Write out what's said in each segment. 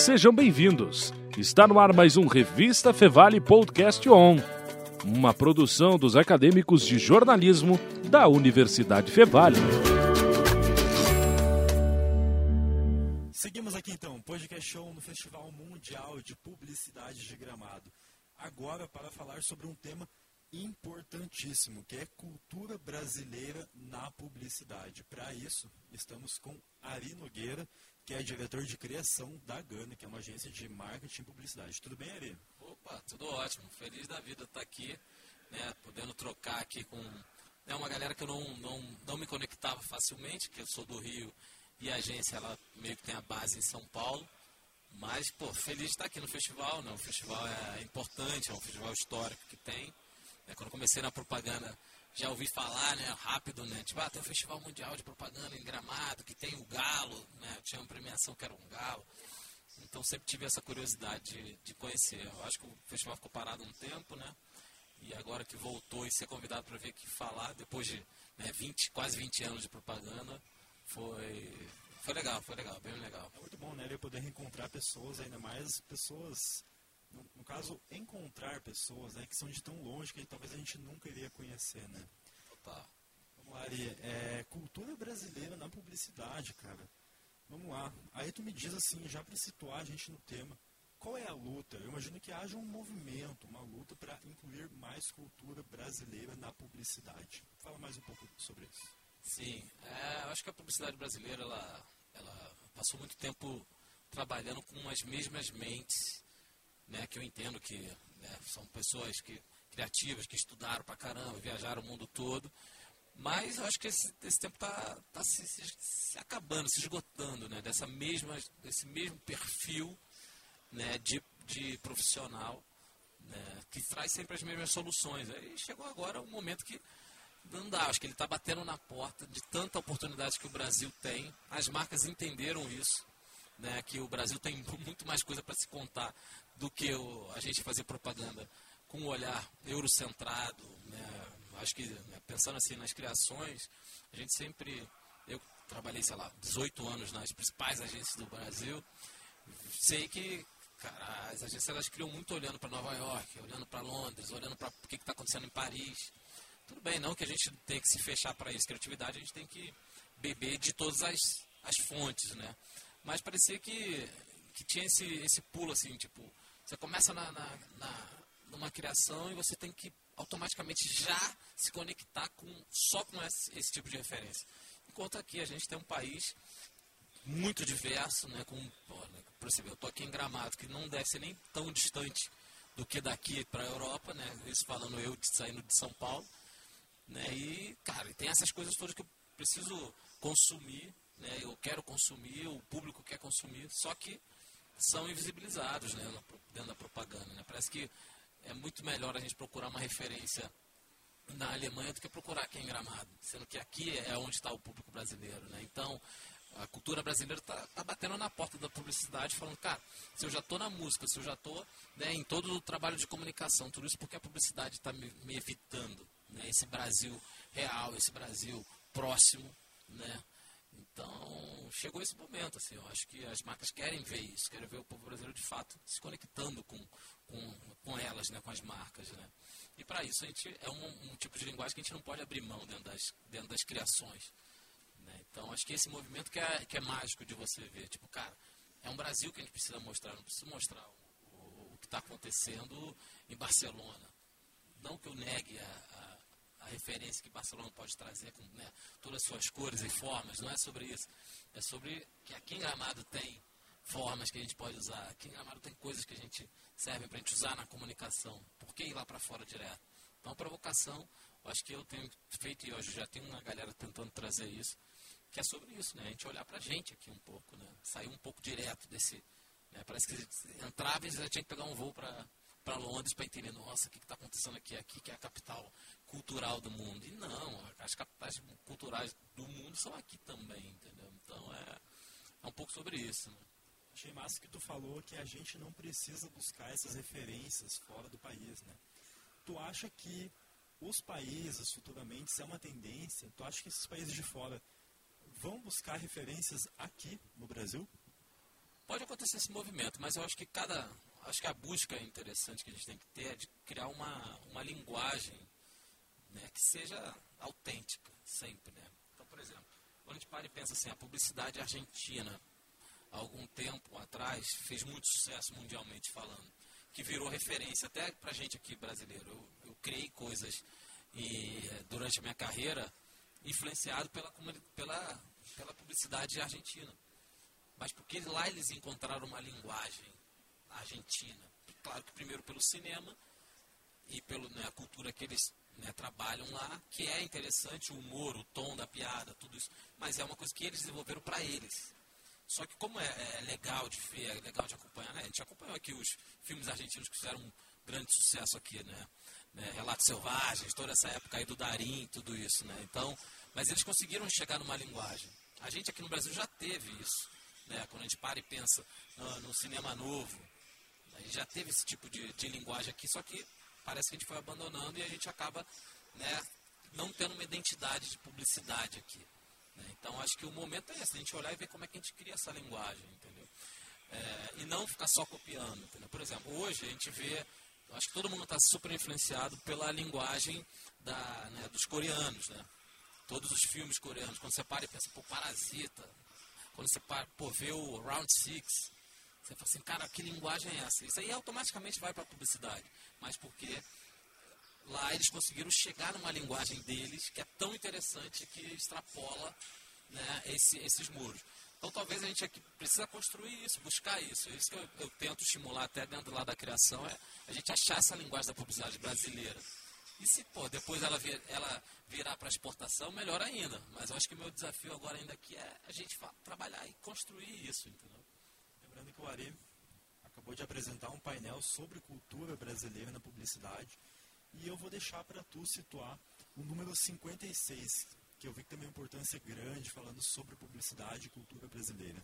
Sejam bem-vindos. Está no ar mais um Revista Fevale Podcast On, uma produção dos acadêmicos de jornalismo da Universidade Fevale. Seguimos aqui então, podcast show no Festival Mundial de Publicidade de Gramado. Agora para falar sobre um tema importantíssimo, que é cultura brasileira na publicidade. Para isso, estamos com Ari Nogueira, que é diretor de criação da Gana, que é uma agência de marketing e publicidade. Tudo bem, Ari? Opa, tudo ótimo. Feliz da vida estar aqui, né, podendo trocar aqui com né, uma galera que eu não, não, não me conectava facilmente, que eu sou do Rio e a agência ela meio que tem a base em São Paulo. Mas, pô, feliz de estar aqui no festival, né? O festival é importante, é um festival histórico que tem. Né? Quando comecei na propaganda, já ouvi falar, né, rápido, né, tipo, ah, tem um festival mundial de propaganda em Gramado, que tem o galo, né, tinha uma premiação que era um galo. Então sempre tive essa curiosidade de, de conhecer. Eu acho que o festival ficou parado um tempo, né, e agora que voltou e ser convidado para vir aqui falar, depois de né, 20, quase 20 anos de propaganda, foi, foi legal, foi legal, bem legal. É muito bom, né, poder reencontrar pessoas, ainda mais pessoas no, no, caso, encontrar pessoas né, que são de tão longe que talvez a gente nunca iria conhecer, né? Tá. Vamos lá, Ari. É, cultura brasileira na publicidade, cara. Vamos lá. Aí tu me diz assim, já para situar a gente no tema, qual é a luta? Eu imagino que haja um movimento, uma luta para incluir mais cultura brasileira na publicidade. Fala mais um pouco sobre isso. Sim, é, acho que a publicidade brasileira ela, ela passou muito tempo trabalhando com as mesmas mentes né, que eu entendo que né, são pessoas que, criativas, que estudaram pra caramba, viajaram o mundo todo. Mas eu acho que esse, esse tempo está tá se, se, se, acabando, se esgotando, né, dessa mesma, desse mesmo perfil né, de, de profissional né, que traz sempre as mesmas soluções. Aí chegou agora o um momento que não dá, acho que ele está batendo na porta de tanta oportunidade que o Brasil tem. As marcas entenderam isso, né, que o Brasil tem muito mais coisa para se contar do que o, a gente fazer propaganda com um olhar eurocentrado. Né? Acho que, né, pensando assim nas criações, a gente sempre. Eu trabalhei, sei lá, 18 anos nas principais agências do Brasil. Sei que cara, as agências elas criam muito olhando para Nova York, olhando para Londres, olhando para o que está acontecendo em Paris. Tudo bem, não que a gente tem que se fechar para isso. Criatividade a gente tem que beber de todas as, as fontes, né? Mas parecia que, que tinha esse, esse pulo assim, tipo, você começa na, na, na, numa criação e você tem que automaticamente já se conectar com, só com esse, esse tipo de referência. Enquanto aqui a gente tem um país muito diverso, né, com, né, eu estou aqui em Gramado, que não deve ser nem tão distante do que daqui para a Europa, né, isso falando eu saindo de São Paulo, né, e, cara, tem essas coisas todas que eu preciso consumir, né, eu quero consumir, o público quer consumir, só que são invisibilizados né, dentro da propaganda. Né? Parece que é muito melhor a gente procurar uma referência na Alemanha do que procurar aqui em Gramado, sendo que aqui é onde está o público brasileiro. Né? Então, a cultura brasileira está tá batendo na porta da publicidade, falando, cara, se eu já estou na música, se eu já estou né, em todo o trabalho de comunicação, tudo isso porque a publicidade está me, me, evitando né, esse Brasil real, esse Brasil próximo, né? Então, chegou esse momento, assim, eu acho que as marcas querem ver isso, querem ver o povo brasileiro de fato se conectando com, com, com elas, né, com as marcas, né. E para isso a gente é um, um, tipo de linguagem que a gente não pode abrir mão dentro das, dentro das criações. Né? Então, acho que esse movimento que é, que é mágico de você ver, tipo, cara, é um Brasil que a gente precisa mostrar, não precisa mostrar o, o, que está acontecendo em Barcelona. Não que eu negue a, referência que Barcelona pode trazer com né, todas as suas cores e formas. Não é sobre isso. É sobre que aqui em Gramado tem formas que a gente pode usar. Aqui em Gramado tem coisas que a gente serve para a gente usar na comunicação. Por que ir lá para fora direto? Então, provocação, eu acho que eu tenho feito e hoje já tem uma galera tentando trazer isso, que é sobre isso, né? A gente olhar para a gente aqui um pouco, né? Sair um pouco direto desse... Né? Parece que entrava e já tinha que pegar um voo para para Londres para entender, nossa, o que está acontecendo aqui? Aqui que é a capital cultural do mundo. E não, as capitais culturais do mundo são aqui também, entendeu? Então é, é um pouco sobre isso. Né? Achei massa que tu falou que a gente não precisa buscar essas referências fora do país, né? Tu acha que os países futuramente, se é uma tendência, tu acha que esses países de fora vão buscar referências aqui no Brasil? pode acontecer esse movimento, mas eu acho que cada. Acho que a busca interessante que a gente tem que ter é de criar uma, uma linguagem né, que seja autêntica, sempre. Né? Então, por exemplo, quando a gente para e pensa assim, a publicidade argentina, há algum tempo atrás, fez muito sucesso mundialmente falando, que virou referência até para a gente aqui brasileiro. Eu, eu criei coisas e, durante a minha carreira influenciado pela, pela, pela publicidade argentina. Mas porque lá eles encontraram uma linguagem argentina. Claro que primeiro pelo cinema e pela né, cultura que eles né, trabalham lá, que é interessante, o humor, o tom da piada, tudo isso. Mas é uma coisa que eles desenvolveram para eles. Só que como é, é, legal de ver, é legal de acompanhar, né? a gente acompanhou aqui os filmes argentinos que fizeram um grande sucesso aqui, né? né? Relatos Selvagens, toda essa época aí do Darim, tudo isso, né? Então, mas eles conseguiram chegar numa linguagem. A gente aqui no Brasil já teve isso, né? Quando a gente para e pensa no, no cinema novo, a gente já teve esse tipo de, de linguagem aqui, só que parece que a gente foi abandonando e a gente acaba, né? Não tendo uma identidade de publicidade aqui. Né? Então, acho que o momento é esse, a gente olhar e ver como é que a gente cria essa linguagem, entendeu? É, e não ficar só copiando, entendeu? Por exemplo, hoje a gente vê acho que todo mundo está super influenciado pela linguagem da, né, dos coreanos, né? Todos os filmes coreanos, quando você para e pensa, pô, Parasita, quando você para, pô, vê o Round Six, você fala assim, cara, que linguagem é essa? Isso aí automaticamente vai para a publicidade, mas porque lá eles conseguiram chegar numa linguagem deles que é tão interessante que extrapola né, esse, esses muros. Então talvez a gente aqui precisa construir isso, buscar isso. Isso que eu, eu, tento estimular até dentro lá da criação, é a gente achar essa linguagem da publicidade brasileira. E se pô, depois ela, vir, ela virar para exportação, melhor ainda. Mas eu acho que o meu desafio agora ainda aqui é a gente trabalhar e construir isso, entendeu? Lembrando que o Ari acabou de apresentar um painel sobre cultura brasileira na publicidade. E eu vou deixar para tu situar o número 56, que eu vi que tem uma importância grande falando sobre publicidade e cultura brasileira.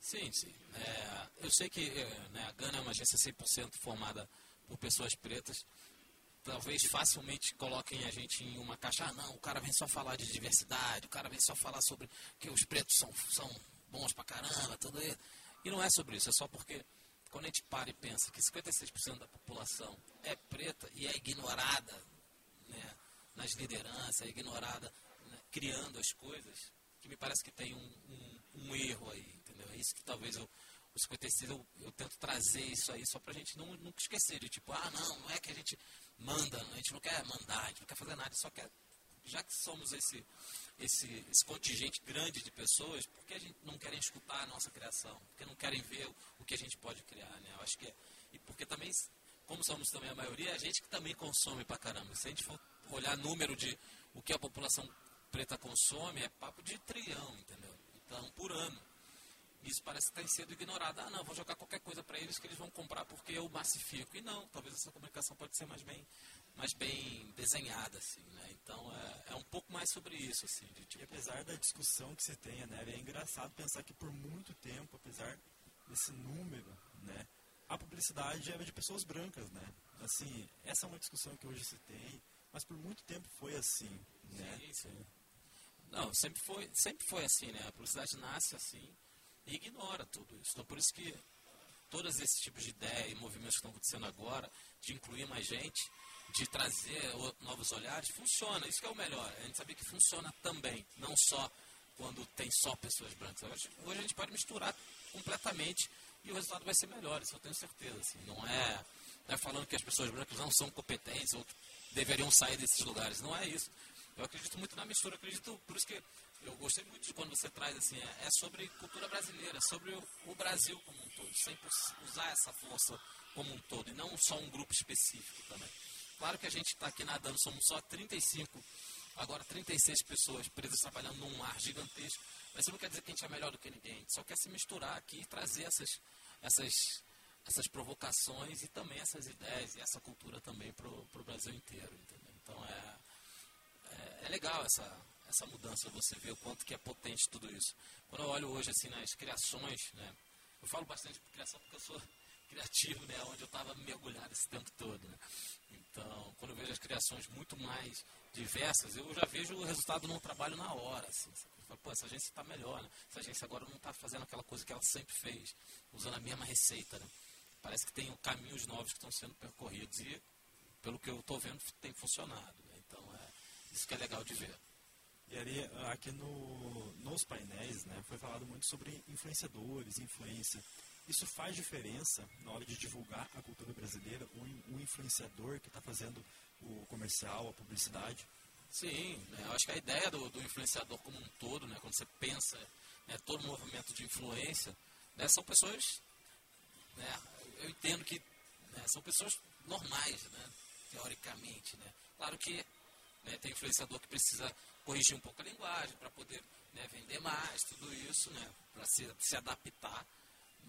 Sim, sim. É, eu sei que é, né, a Gana é uma agência 100% formada por pessoas pretas. Talvez facilmente coloquem a gente em uma caixa. Ah, não, o cara vem só falar de diversidade, o cara vem só falar sobre que os pretos são, são bons pra caramba, tudo isso. E não é sobre isso, é só porque quando a gente para e pensa que 56% da população é preta e é ignorada né, nas lideranças, é ignorada criando as coisas, que me parece que tem um, um, um erro aí, entendeu? É isso que talvez eu, o 56 eu, eu tento trazer isso aí só pra gente não, nunca esquecer de tipo, ah, não, não é que a gente manda, a gente não quer mandar, a gente não quer fazer nada, só quer, já que somos esse, esse, esse contingente grande de pessoas, por que a gente não querem escutar a nossa criação? Porque não querem ver o, o que a gente pode criar, né? Eu acho que é, e porque também, como somos também a maioria, a gente que também consome pra caramba. Se a gente for olhar número de o que a população preta consome é papo de trilhão, entendeu? Então, por ano. Isso parece que tem sido ignorado. Ah, não, vou jogar qualquer coisa para eles que eles vão comprar porque eu massifico. E não, talvez essa comunicação pode ser mais bem, mais bem desenhada, assim, né? Então, é, é um pouco mais sobre isso, assim. De, tipo... E apesar da discussão que você tenha, né? É engraçado pensar que por muito tempo, apesar desse número, né? A publicidade é de pessoas brancas, né? Assim, essa é uma discussão que hoje se tem, mas por muito tempo foi assim, né? Sim, sim. Não, sempre foi, sempre foi assim, né? A publicidade nasce assim e ignora tudo isso. Então, por isso que todos esses tipos de ideia e movimentos que estão acontecendo agora, de incluir mais gente, de trazer novos olhares, funciona. Isso que é o melhor. A gente sabia que funciona também, não só quando tem só pessoas brancas. Hoje, hoje a gente pode misturar completamente e o resultado vai ser melhor, isso eu tenho certeza. Assim. Não, é, não é falando que as pessoas brancas não são competentes ou deveriam sair desses lugares. Não é isso. Eu acredito muito na mistura, acredito, por isso que eu gostei muito quando você traz assim, é, é sobre cultura brasileira, sobre o, o, Brasil como um todo, sempre usar essa força como um todo, e não só um grupo específico também. Claro que a gente está aqui nadando, somos só 35, agora 36 pessoas presas trabalhando num mar gigantesco, mas isso não quer dizer que a gente é melhor do que ninguém, a gente só quer se misturar aqui e trazer essas, essas, essas provocações e também essas ideias e essa cultura também para o Brasil inteiro, entendeu? Então é é, legal essa, essa mudança, você vê o quanto que é potente tudo isso. Quando eu olho hoje assim nas criações, né, eu falo bastante de criação porque eu sou criativo, né, onde eu estava mergulhado esse tempo todo. Né. Então, quando eu vejo as criações muito mais diversas, eu já vejo o resultado no trabalho na hora. Assim. Pô, essa agência está melhor, né? Essa agência agora não está fazendo aquela coisa que ela sempre fez, usando a mesma receita, né? Parece que tem caminhos novos que estão sendo percorridos e, pelo que eu estou vendo, tem funcionado. Né? Então, é isso que é legal de ver. E ali, aqui no, nos painéis, né, foi falado muito sobre influenciadores, influência. Isso faz diferença na hora de divulgar a cultura brasileira, o, o influenciador que está fazendo o comercial, a publicidade? Sim, né, eu acho que a ideia do, do, influenciador como um todo, né, quando você pensa né, todo movimento de influência, né, são pessoas, né, eu entendo que né, são pessoas normais, né, teoricamente. Né. Claro que né, tem influenciador que precisa corrigir um pouco a linguagem para poder né, vender mais, tudo isso, né, para se, se adaptar.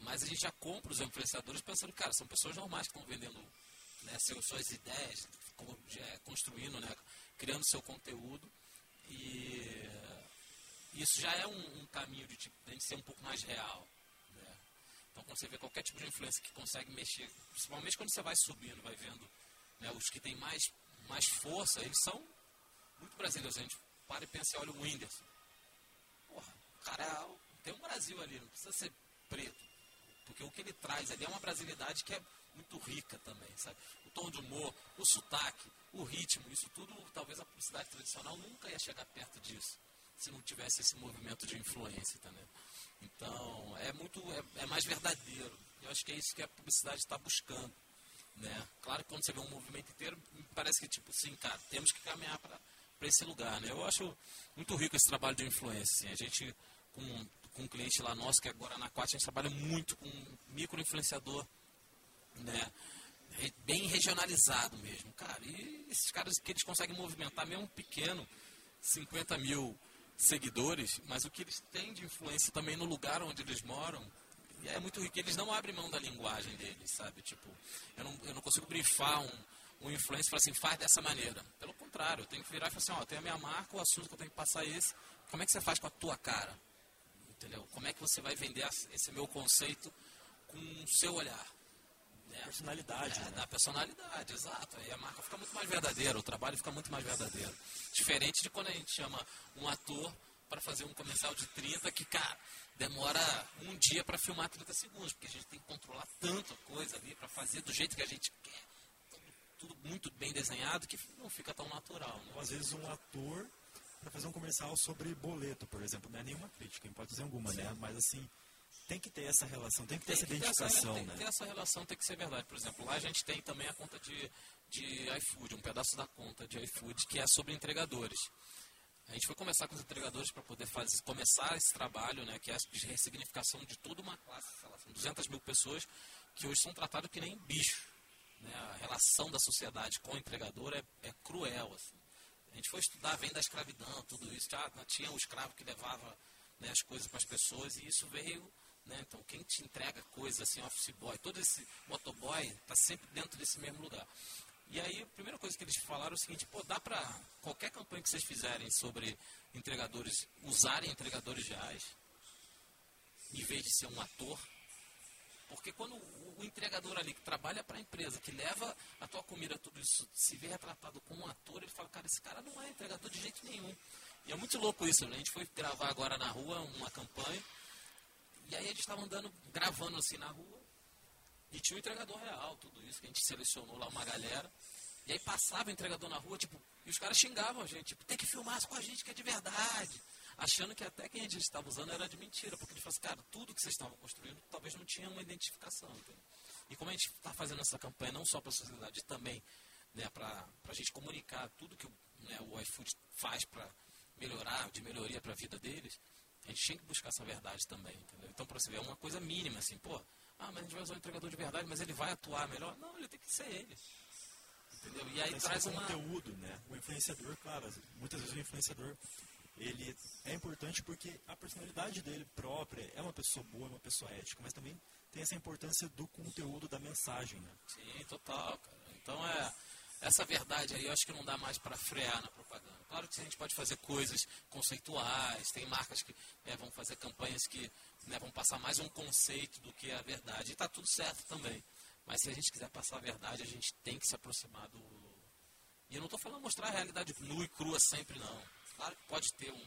Mas a gente já compra os influenciadores pensando, cara, são pessoas normais que estão vendendo né, suas ideias, construindo, né, criando seu conteúdo. E isso já é um, um caminho de, tipo, de ser um pouco mais real. Né? Então, quando você vê qualquer tipo de influência que consegue mexer, principalmente quando você vai subindo, vai vendo né, os que têm mais, mais força, eles são muito brasileiros. A gente para e pensa olha o Whindersson. Porra, o cara é tem um Brasil ali, não precisa ser preto. Porque o que ele traz ali é uma brasilidade que é muito rica também, sabe? O tom de humor, o sotaque, o ritmo, isso tudo, talvez a publicidade tradicional nunca ia chegar perto disso, se não tivesse esse movimento de influência, também. Então, é muito, é, é mais verdadeiro. Eu acho que é isso que a publicidade está buscando, né? Claro que quando você vê um movimento inteiro, parece que, tipo, sim, cara, temos que caminhar para esse lugar, né? Eu acho muito rico esse trabalho de influência, assim. A gente, com, com um cliente lá nosso, que é agora na Quat, a gente trabalha muito com micro-influenciador, né? Bem regionalizado mesmo, cara. E esses caras que eles conseguem movimentar, mesmo pequeno, 50 mil seguidores, mas o que eles têm de influência também no lugar onde eles moram, é muito rico. Eles não abrem mão da linguagem deles, sabe? Tipo, eu não, eu não consigo brifar um, um influencer e falar assim, faz dessa maneira. Pelo contrário, eu tenho que virar e falar assim, ó, tem a minha marca, o assunto que eu tenho que passar é esse. Como é que você faz com a tua cara? Entendeu? Como é que você vai vender esse meu conceito com o seu olhar? É, personalidade. É, né? Da personalidade, exato. Aí a marca fica muito mais verdadeira, o trabalho fica muito mais verdadeiro. Diferente de quando a gente chama um ator para fazer um comercial de 30 que, cara, demora um dia para filmar 30 segundos, porque a gente tem que controlar tanta coisa ali para fazer do jeito que a gente quer. Tudo, muito bem desenhado que não fica tão natural. Né? Ou às vezes um ator para fazer um comercial sobre boleto, por exemplo, não é nenhuma crítica, pode fazer alguma, né? Sim. né? Mas assim, tem que ter essa relação, tem que ter tem essa que identificação, ter essa, né? Tem que ter essa relação, tem que ser verdade. Por exemplo, lá a gente tem também a conta de, de iFood, um pedaço da conta de iFood que é sobre entregadores. A gente foi começar com os entregadores para poder fazer, começar esse trabalho, né, que é de ressignificação de toda uma classe, sei lá, são 200 mil pessoas que hoje são tratadas que nem bicho. Né? A relação da sociedade com o entregador é, é cruel. Assim. A gente foi estudar, vem da escravidão, tudo isso. Já tinha o escravo que levava né, as coisas para as pessoas e isso veio né? Então, quem te entrega coisas assim, office boy, todo esse motoboy está sempre dentro desse mesmo lugar. E aí, a primeira coisa que eles falaram é o seguinte: pô, dá para qualquer campanha que vocês fizerem sobre entregadores, usarem entregadores reais, em vez de ser um ator. Porque quando o entregador ali que trabalha para a empresa, que leva a tua comida, tudo isso, se vê retratado como um ator, ele fala, cara, esse cara não é entregador de jeito nenhum. E é muito louco isso, né? A gente foi gravar agora na rua uma campanha e aí a gente estava andando, gravando assim na rua, e tinha um entregador real, tudo isso, que a gente selecionou lá uma galera. E aí passava o entregador na rua, tipo, e os caras xingavam a gente, tipo, tem que filmar com a gente que é de verdade. Achando que até quem a gente estava usando era de mentira, porque eles falaram assim, cara, tudo que vocês estavam construindo talvez não tinha uma identificação. Entendeu? E como a gente está fazendo essa campanha não só para a sociedade, também né, para a gente comunicar tudo que né, o iFood faz para melhorar, de melhoria para a vida deles, a gente tinha que buscar essa verdade também, entendeu? Então, para você ver, é uma coisa mínima, assim, pô, ah, mas a gente vai usar um entregador de verdade, mas ele vai atuar melhor. Não, ele tem que ser ele. Entendeu? E aí traz uma... conteúdo, né? O influenciador, claro, muitas vezes o influenciador, ele é importante porque a personalidade dele própria é uma pessoa boa, é uma pessoa ética, mas também tem essa importância do conteúdo, da mensagem, né? Sim, total, cara. Então, é essa verdade aí eu acho que não dá mais para frear na propaganda. Claro que a gente pode fazer coisas conceituais, tem marcas que né, vão fazer campanhas que né, vão passar mais um conceito do que a verdade. E está tudo certo também. Mas se a gente quiser passar a verdade, a gente tem que se aproximar do E eu não estou falando mostrar a realidade nua e crua sempre, não. Claro que pode ter um,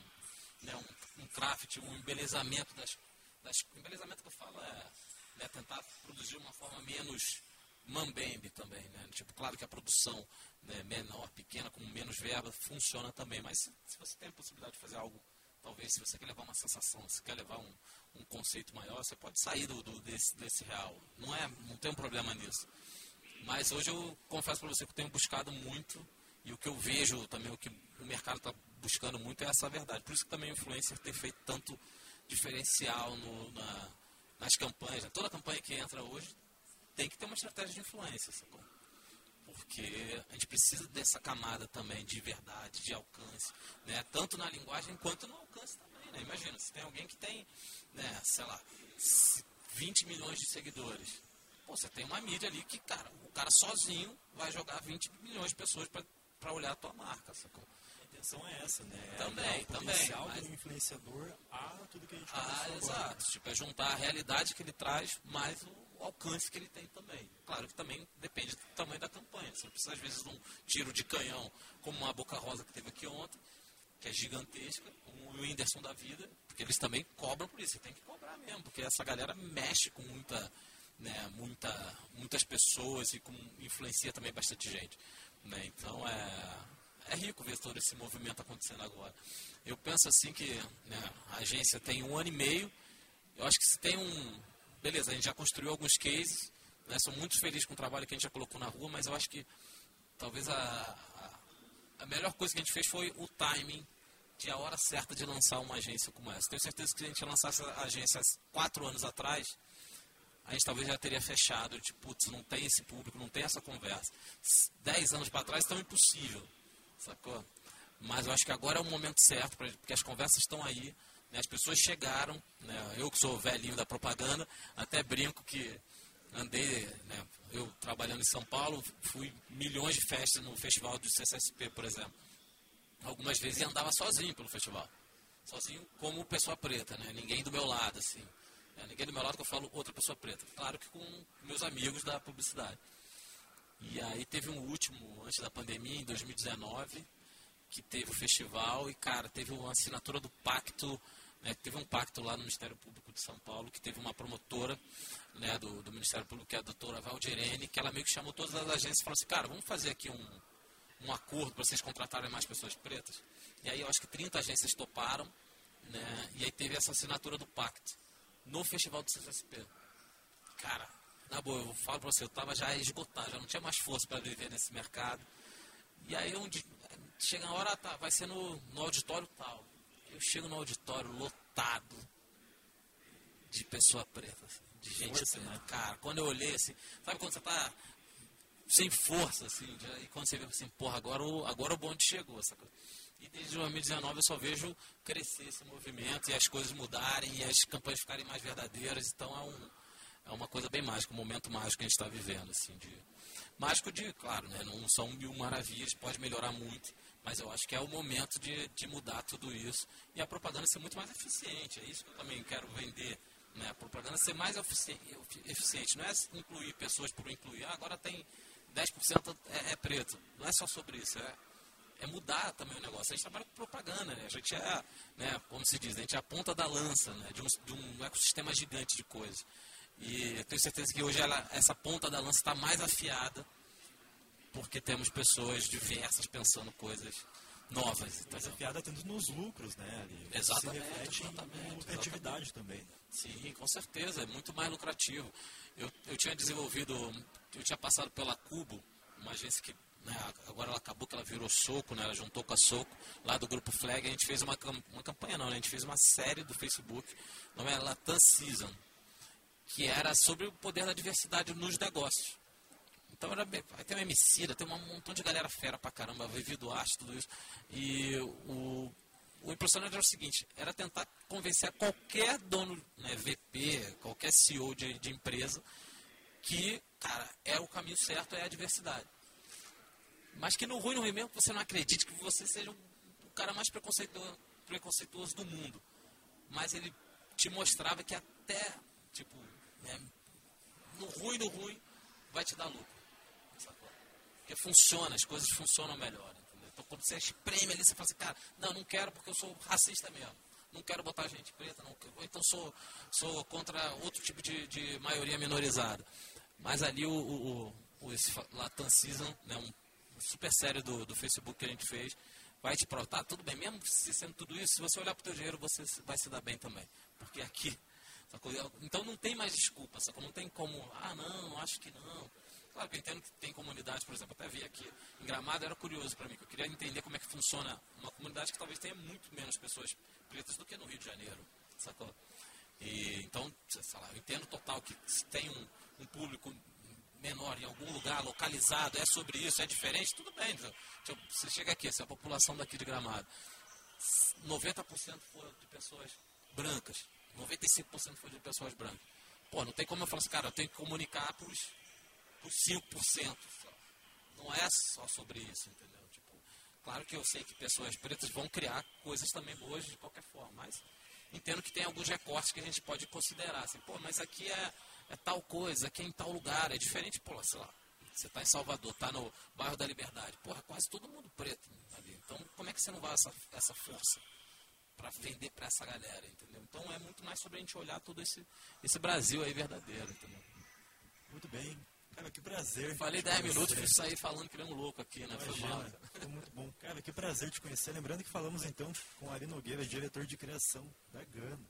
né, um, um craft, um embelezamento das, das. Embelezamento que eu falo é né, tentar produzir uma forma menos mambembe também, né? Tipo, claro que a produção né, menor, pequena, com menos verba, funciona também, mas se, se, você tem a possibilidade de fazer algo, talvez se você quer levar uma sensação, se quer levar um, um conceito maior, você pode sair do, do desse, desse real. Não, é, não tem um problema nisso. Mas hoje eu confesso para você que eu tenho buscado muito e o que eu vejo também, o que o mercado está buscando muito é essa verdade. Por isso que também o influencer tem feito tanto diferencial no, na, nas campanhas. Né? Toda campanha que entra hoje tem que ter uma estratégia de influência, sacou? Porque a gente precisa dessa camada também de verdade, de alcance, né? tanto na linguagem quanto no alcance também. Né? Imagina, se tem alguém que tem, né, sei lá, 20 milhões de seguidores. Pô, você tem uma mídia ali que, cara, o cara sozinho vai jogar 20 milhões de pessoas para olhar a tua marca, sacou? intenção é essa, né? É também, o também. mas... do influenciador a tudo que a gente Ah, exato. Tipo, é juntar a realidade que ele traz, mais o alcance que ele tem também. Claro que também depende do tamanho da campanha. Você não precisa, às vezes, de um tiro de canhão, como uma Boca Rosa que teve aqui ontem, que é gigantesca, como o Whindersson da vida, porque eles também cobram por isso. Você tem que cobrar mesmo, porque essa galera mexe com muita, né, muita, muitas pessoas e com, influencia também bastante gente. Né? Então, é é rico ver todo esse movimento acontecendo agora. Eu penso assim que né, a agência tem um ano e meio. Eu acho que se tem um. Beleza, a gente já construiu alguns cases. Né, sou muito feliz com o trabalho que a gente já colocou na rua, mas eu acho que talvez a, a, melhor coisa que a gente fez foi o timing de a hora certa de lançar uma agência como essa. Tenho certeza que se a gente lançasse a agência quatro anos atrás, a gente talvez já teria fechado. Tipo, putz, não tem esse público, não tem essa conversa. Dez anos para trás, tão impossível sacou? Mas eu acho que agora é o momento certo, porque as conversas estão aí, né? as pessoas chegaram, né? eu que sou velhinho da propaganda, até brinco que andei, né? eu trabalhando em São Paulo, fui milhões de festas no festival do CCSP, por exemplo. Algumas vezes andava sozinho pelo festival. Sozinho como pessoa preta, né? Ninguém do meu lado, assim. É, ninguém do meu lado que eu falo outra pessoa preta. Claro que com meus amigos da publicidade. E aí teve um último, antes da pandemia, em 2019, que teve o festival e, cara, teve uma assinatura do pacto, né, teve um pacto lá no Ministério Público de São Paulo, que teve uma promotora né, do, do Ministério Público, que é a doutora Valdirene, que ela meio que chamou todas as agências e falou assim, cara, vamos fazer aqui um, um acordo para vocês contratarem mais pessoas pretas. E aí eu acho que 30 agências toparam, né, e aí teve essa assinatura do pacto no Festival do CSSP. Cara, na boa, eu falo pra você, eu tava já esgotado, já não tinha mais força para viver nesse mercado. E aí onde chega a hora, tá, vai ser no, no auditório tal. Eu chego no auditório lotado de pessoa preta, assim, de gente preta. Né? Cara, quando eu olhei assim, sabe quando você tá sem força, assim, já, e quando você vê assim, porra, agora o, agora o bonde chegou, sabe? E desde 2019 eu só vejo crescer esse movimento e as coisas mudarem e as campanhas ficarem mais verdadeiras. Então é um, é uma coisa bem mágica, um momento mágico que a gente está vivendo. Assim, de, mágico de, claro, né, não são mil maravilhas, pode melhorar muito, mas eu acho que é o momento de, de mudar tudo isso e a propaganda ser muito mais eficiente. É isso que eu também quero vender. Né, a propaganda ser mais eficiente. Não é incluir pessoas por incluir. Ah, agora tem 10% é, é preto. Não é só sobre isso. É, é mudar também o negócio. A gente trabalha com propaganda, né? A gente é, né, como se diz, a gente é a ponta da lança né, de, um, de um ecossistema gigante de coisas. E eu tenho certeza que hoje ela, essa ponta da lança está mais afiada, porque temos pessoas diversas pensando coisas novas. Mais afiada tanto nos lucros, né? Ali. Exatamente. Se reflete exatamente, em também. Sim, com certeza, é muito mais lucrativo. Eu, eu tinha desenvolvido, eu tinha passado pela Cubo, uma agência que né, agora ela acabou que ela virou Soco, né, ela juntou com a Soco, lá do grupo Flag, a gente fez uma, uma campanha não, né, a gente fez uma série do Facebook, o nome é Latam Season que era sobre o poder da diversidade nos negócios. Então era tem um Emicida, tem um montão de galera fera pra caramba, Vivi Duarte, tudo isso. E o, o impressionante era o seguinte, era tentar convencer qualquer dono, né, VP, qualquer CEO de, de empresa, que, cara, é o caminho certo, é a diversidade. Mas que no ruim, no ruim mesmo, você não acredite que você seja o, cara mais preconceituoso, preconceituoso do mundo. Mas ele te mostrava que até, tipo, é, no ruim, no ruim, vai te dar lucro. Porque funciona, as coisas funcionam melhor. Entendeu? Então quando você espreme ali, você fala assim, cara, não, não quero porque eu sou racista mesmo. Não quero botar gente preta, não, ou então sou, sou contra outro tipo de, de maioria minorizada. Mas ali o, o, o esse Latam Season, né, um super sério do, do Facebook que a gente fez, vai te provar, tá, tudo bem, mesmo se sendo tudo isso, se você olhar para o teu dinheiro, você vai se dar bem também. Porque aqui, então não tem mais desculpa, sacou? não tem como, ah não, acho que não. Claro que eu entendo que tem comunidades, por exemplo, até vi aqui em Gramado, era curioso para mim, que eu queria entender como é que funciona uma comunidade que talvez tenha muito menos pessoas pretas do que no Rio de Janeiro, sacou? E, então, sei lá, eu entendo total que se tem um, um público menor em algum lugar, localizado, é sobre isso, é diferente, tudo bem. Você chega aqui, essa é a população daqui de Gramado, 90% foi de pessoas brancas, 95% foi de pessoas brancas. Pô, não tem como eu falar assim, cara, eu tenho que comunicar para os 5%. Só. Não é só sobre isso, entendeu? Tipo, claro que eu sei que pessoas pretas vão criar coisas também boas de qualquer forma, mas entendo que tem alguns recortes que a gente pode considerar. Assim, pô, mas aqui é é tal coisa, aqui é em tal lugar, é diferente, pô, sei lá. Você está em Salvador, está no bairro da Liberdade. Porra, quase todo mundo preto ali. Então, como é que você não vai essa, essa força para vender para essa galera, entendeu? Então, é muito mais sobre a gente olhar todo esse, esse Brasil aí verdadeiro, entendeu? Muito bem. Cara, que prazer. Falei 10 minutos e saí falando que nem um louco aqui, né? Foi mal. Foi muito bom. Cara, que prazer te conhecer. Lembrando que falamos então com Ari Nogueira, diretor de criação da Gano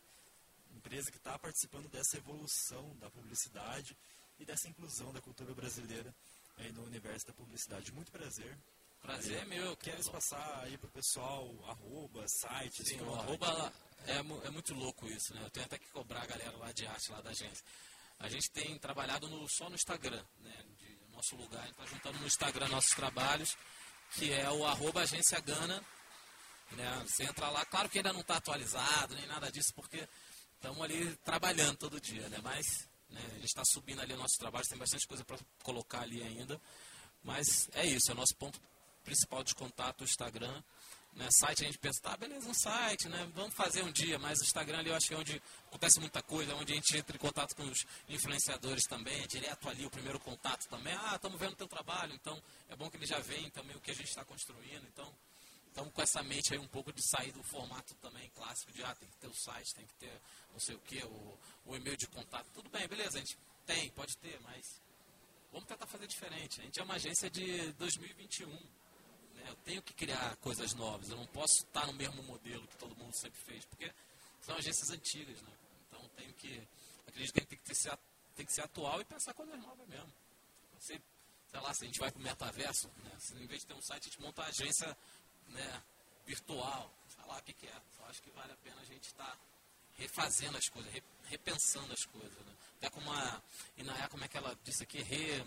empresa que está participando dessa evolução da publicidade e dessa inclusão da cultura brasileira aí no universo da publicidade. Muito prazer. Prazer é meu. Queres passar aí para o pessoal, arroba, sites? Sim, o arroba é, é muito louco isso, né? Eu tenho até que cobrar a galera lá de arte, lá da agência. A gente tem trabalhado no, só no Instagram, né? De nosso lugar, a gente está juntando no Instagram nossos trabalhos, que é o arroba agência Gana. Né? Você entra lá, claro que ainda não está atualizado, nem nada disso, porque estamos ali trabalhando todo dia, né? Mas né, a gente está subindo ali o nosso trabalho, tem bastante coisa para colocar ali ainda. Mas é isso, é o nosso ponto principal de contato, o Instagram. Né, site a gente pensa, tá, beleza, um site, né? Vamos fazer um dia, mas o Instagram ali eu acho que é onde acontece muita coisa, onde a gente entra em contato com os influenciadores também, é direto ali o primeiro contato também. Ah, estamos vendo o teu trabalho, então é bom que eles já veem também o que a gente está construindo. Então, estamos com essa mente aí um pouco de sair do formato também clássico de, ah, tem que ter o site, tem que ter não sei o que, o, o e-mail de contato. Tudo bem, beleza, a gente tem, pode ter, mas vamos tentar fazer diferente. A gente é uma agência de 2021. Né? Eu tenho que criar coisas novas. Eu não posso estar no mesmo modelo que todo mundo sempre fez, porque são agências antigas. Né? Então tenho que. Acredito que tem que, ser, tem que ser atual e pensar coisas novas mesmo. Você, sei lá, se a gente vai para o metaverso, né? se em vez de ter um site, a gente monta uma agência né, virtual. Sei lá o que, que é. Só acho que vale a pena a gente estar. Tá refazendo as coisas, repensando as coisas. Né? Até como a Inaya, como é que ela disse aqui, re,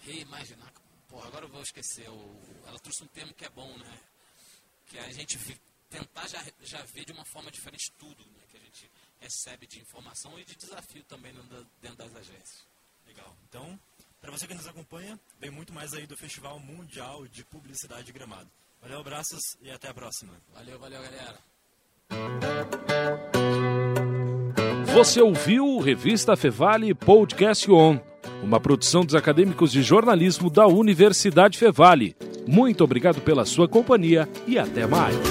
reimaginar. Pô, agora eu vou esquecer. O, ela trouxe um termo que é bom, né? Que é a gente tentar já, já ver de uma forma diferente tudo né? que a gente recebe de informação e de desafio também dentro das agências. Legal. Então, para você que nos acompanha, vem muito mais aí do Festival Mundial de Publicidade Gramado. Valeu, abraços e até a próxima. Valeu, valeu, galera. Você ouviu o Revista Fevale Podcast On, uma produção dos acadêmicos de jornalismo da Universidade Fevale. Muito obrigado pela sua companhia e até mais.